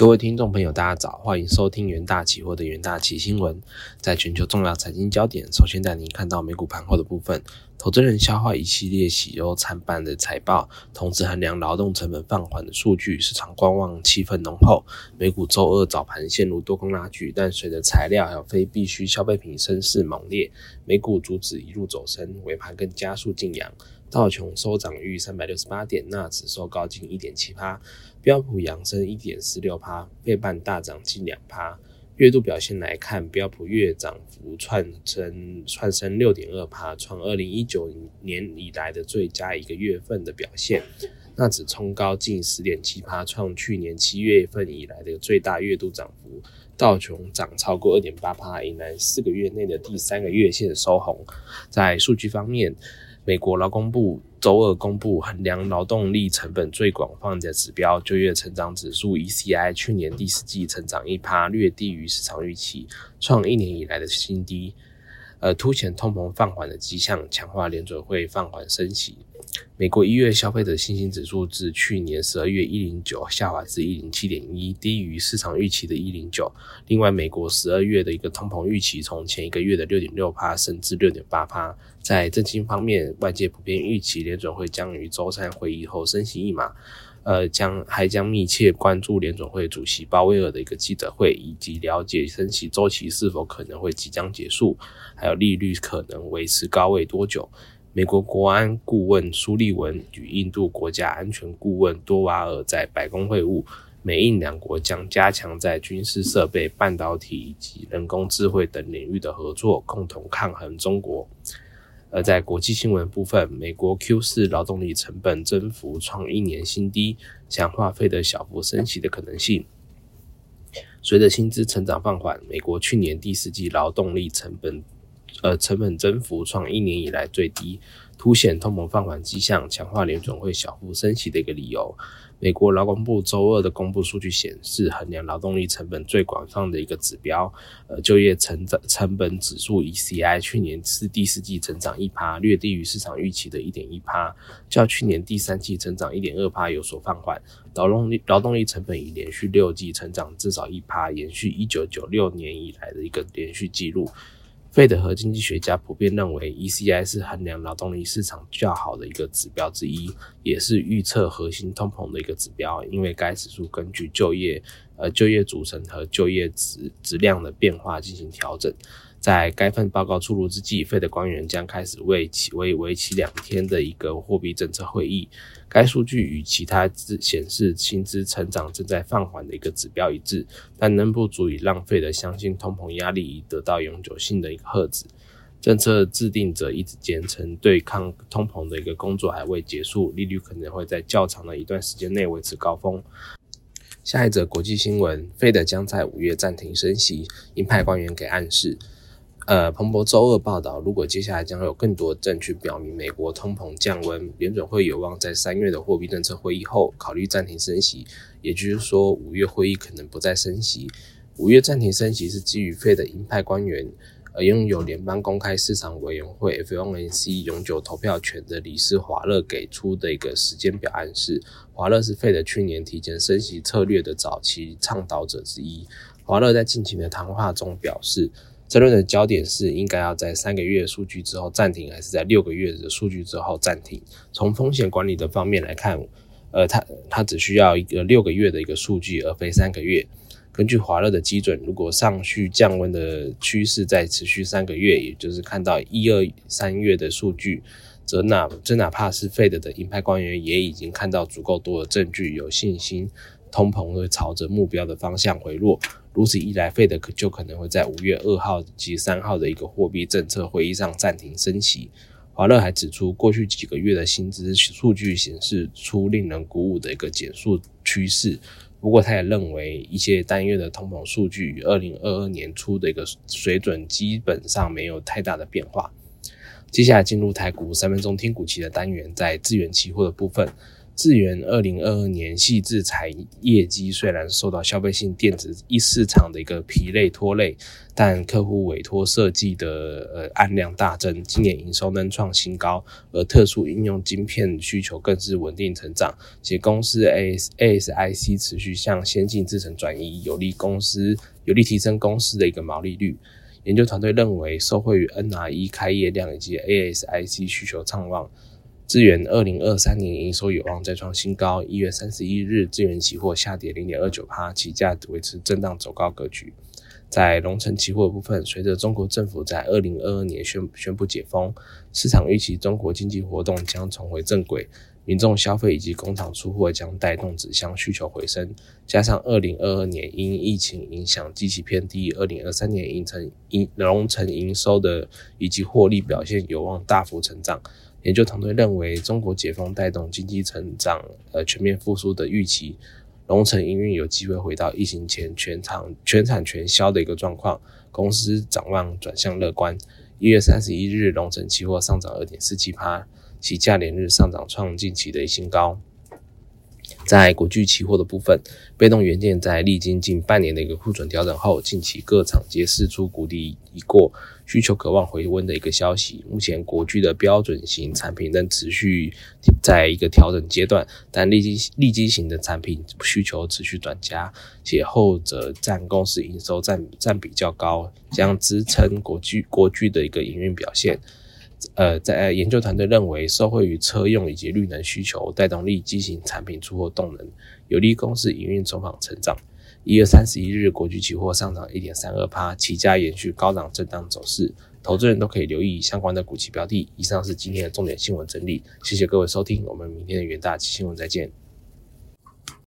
各位听众朋友，大家早，欢迎收听元大期货的元大期新闻。在全球重要财经焦点，首先带您看到美股盘后的部分。投资人消化一系列喜忧参半的财报，同时衡量劳动成本放缓的数据，市场观望气氛浓厚。美股周二早盘陷入多空拉锯，但随着材料还有非必需消费品升势猛烈，美股主指一路走升，尾盘更加速进扬。道琼收涨逾三百六十八点，纳指收高近一点七趴，标普扬升一点四六趴，费半大涨近两趴。月度表现来看，标普月涨幅窜升窜升六点二趴，创二零一九年以来的最佳一个月份的表现。纳指冲高近十点七趴，创去年七月份以来的最大月度涨幅。道琼涨超过二点八趴，迎来四个月内的第三个月线收红。在数据方面，美国劳工部周二公布衡量劳动力成本最广泛的指标——就业成长指数 （ECI），去年第四季成长一趴，略低于市场预期，创一年以来的新低。呃，凸显通膨放缓的迹象，强化联准会放缓升息。美国一月消费者信心指数自去年十二月一零九下滑至一零七点一，低于市场预期的一零九。另外，美国十二月的一个通膨预期从前一个月的六点六帕升至六点八帕。在政经方面，外界普遍预期联准会将于周三会议后升息一码。呃，将还将密切关注联总会主席鲍威尔的一个记者会，以及了解升息周期是否可能会即将结束，还有利率可能维持高位多久。美国国安顾问苏利文与印度国家安全顾问多瓦尔在白宫会晤，美印两国将加强在军事设备、半导体以及人工智慧等领域的合作，共同抗衡中国。而在国际新闻部分，美国 Q 四劳动力成本增幅创一年新低，强化费的小幅升息的可能性。随着薪资成长放缓，美国去年第四季劳动力成本，呃，成本增幅创一年以来最低。凸显通膨放缓迹象，强化联准会小幅升息的一个理由。美国劳工部周二的公布数据显示，衡量劳动力成本最广泛的一个指标，呃，就业成长成本指数 （ECI） 去年是第四季成长一趴，略低于市场预期的一点一趴，较去年第三季成长一点二趴有所放缓。劳动力劳动力成本已连续六季成长至少一趴，延续一九九六年以来的一个连续记录。费德和经济学家普遍认为，ECI 是衡量劳动力市场较好的一个指标之一，也是预测核心通膨的一个指标，因为该指数根据就业、呃就业组成和就业质质量的变化进行调整。在该份报告出炉之际，费的官员将开始为其为为期两天的一个货币政策会议。该数据与其他指显示薪资成长正在放缓的一个指标一致，但仍不足以浪费的相信通膨压力已得到永久性的一个遏制。政策制定者一直坚称，对抗通膨的一个工作还未结束，利率可能会在较长的一段时间内维持高峰。下一则国际新闻，费德将在五月暂停升息，鹰派官员给暗示。呃，彭博周二报道，如果接下来将有更多证据表明美国通膨降温，联准会有望在三月的货币政策会议后考虑暂停升息。也就是说，五月会议可能不再升息。五月暂停升息是基于费的鹰派官员，而拥有联邦公开市场委员会 （FOMC） 永久投票权的理事华勒给出的一个时间表暗示。华勒是费的去年提前升息策略的早期倡导者之一。华勒在近期的谈话中表示。争论的焦点是应该要在三个月数据之后暂停，还是在六个月的数据之后暂停？从风险管理的方面来看，呃，它它只需要一个六个月的一个数据，而非三个月。根据华勒的基准，如果上续降温的趋势在持续三个月，也就是看到一二三月的数据，则哪这哪怕是费德的鹰派官员也已经看到足够多的证据，有信心通膨会朝着目标的方向回落。如此一来，费德可就可能会在五月二号及三号的一个货币政策会议上暂停升息。华勒还指出，过去几个月的薪资数据显示出令人鼓舞的一个减速趋势。不过，他也认为一些单月的通膨数据与二零二二年初的一个水准基本上没有太大的变化。接下来进入台股三分钟听股期的单元，在资源期货的部分。智源二零二二年细制产业绩虽然受到消费性电子一市场的一个疲累拖累，但客户委托设计的呃案量大增，今年营收能创新高，而特殊应用晶片需求更是稳定成长，且公司 A S A S I C 持续向先进制程转移，有利公司有利提升公司的一个毛利率。研究团队认为，受惠于 N R E 开业量以及 A S I C 需求畅旺。资源二零二三年营收有望再创新高。一月三十一日，资源期货下跌零点二九%，起价维持震荡走高格局。在龙城期货部分，随着中国政府在二零二二年宣宣布解封，市场预期中国经济活动将重回正轨，民众消费以及工厂出货将带动纸箱需求回升。加上二零二二年因疫情影响基期偏低，二零二三年营成营龙城营收的以及获利表现有望大幅成长。研究团队认为，中国解封带动经济成长，呃，全面复苏的预期，龙城营运有机会回到疫情前全场全产全销的一个状况，公司展望转向乐观。一月三十一日，龙城期货上涨二点四七趴，其价连日上涨创近期的新高。在国巨期货的部分，被动元件在历经近半年的一个库存调整后，近期各厂皆释出谷底已过，需求渴望回温的一个消息。目前国巨的标准型产品仍持续在一个调整阶段，但立基立基型的产品需求持续转加，且后者占公司营收占占比较高，将支撑国巨国巨的一个营运表现。呃，在研究团队认为，受惠于车用以及绿能需求，带动力机型产品出货动能，有利公司营运走访成长。一月三十一日，国际期货上涨一点三二趴，期价延续高档震荡走势，投资人都可以留意相关的股期标的。以上是今天的重点新闻整理，谢谢各位收听，我们明天的元大新闻再见。